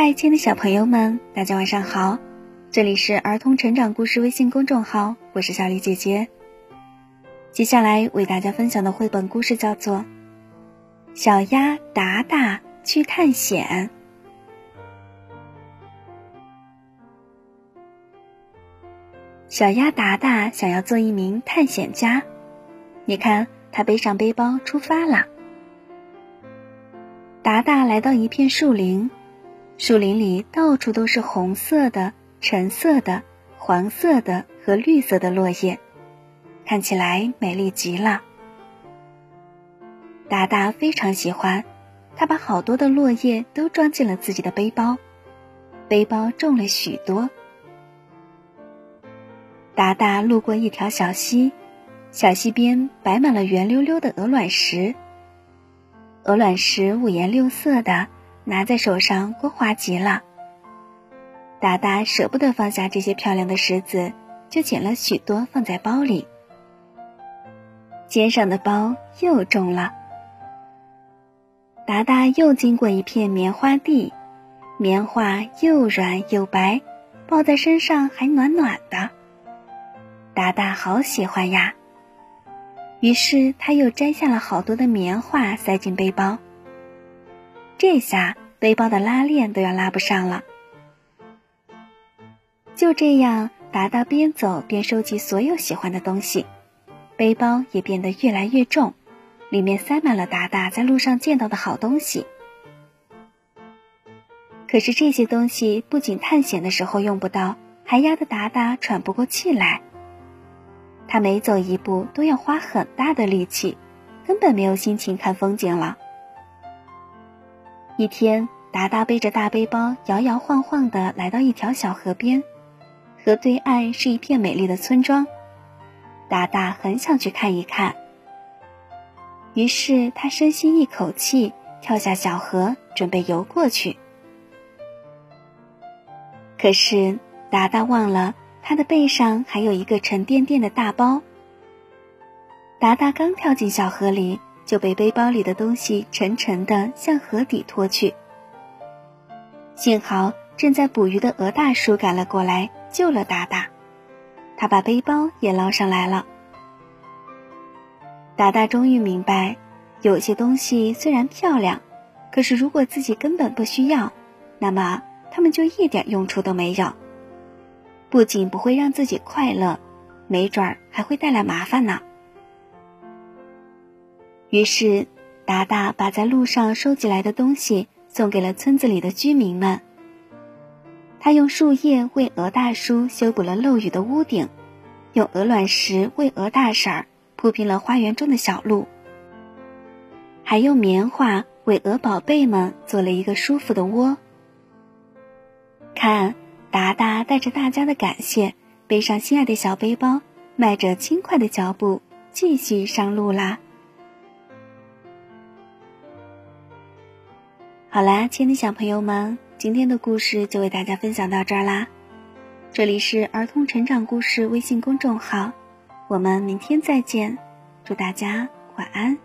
嗨，亲爱的小朋友们，大家晚上好！这里是儿童成长故事微信公众号，我是小丽姐姐。接下来为大家分享的绘本故事叫做《小鸭达达去探险》。小鸭达达想要做一名探险家，你看，他背上背包出发了。达达来到一片树林。树林里到处都是红色的、橙色的、黄色的和绿色的落叶，看起来美丽极了。达达非常喜欢，他把好多的落叶都装进了自己的背包，背包重了许多。达达路过一条小溪，小溪边摆满了圆溜溜的鹅卵石，鹅卵石五颜六色的。拿在手上光滑极了。达达舍不得放下这些漂亮的石子，就捡了许多放在包里。肩上的包又重了。达达又经过一片棉花地，棉花又软又白，抱在身上还暖暖的。达达好喜欢呀。于是他又摘下了好多的棉花，塞进背包。这下背包的拉链都要拉不上了。就这样，达达边走边收集所有喜欢的东西，背包也变得越来越重，里面塞满了达达在路上见到的好东西。可是这些东西不仅探险的时候用不到，还压得达达喘不过气来。他每走一步都要花很大的力气，根本没有心情看风景了。一天，达达背着大背包，摇摇晃晃地来到一条小河边。河对岸是一片美丽的村庄，达达很想去看一看。于是他深吸一口气，跳下小河，准备游过去。可是达达忘了，他的背上还有一个沉甸甸的大包。达达刚跳进小河里。就被背包里的东西沉沉的向河底拖去。幸好正在捕鱼的鹅大叔赶了过来，救了达达，他把背包也捞上来了。达达终于明白，有些东西虽然漂亮，可是如果自己根本不需要，那么他们就一点用处都没有，不仅不会让自己快乐，没准儿还会带来麻烦呢。于是，达达把在路上收集来的东西送给了村子里的居民们。他用树叶为鹅大叔修补了漏雨的屋顶，用鹅卵石为鹅大婶儿铺平了花园中的小路，还用棉花为鹅宝贝们做了一个舒服的窝。看，达达带着大家的感谢，背上心爱的小背包，迈着轻快的脚步，继续上路啦。好啦，亲爱的小朋友们，今天的故事就为大家分享到这儿啦。这里是儿童成长故事微信公众号，我们明天再见，祝大家晚安。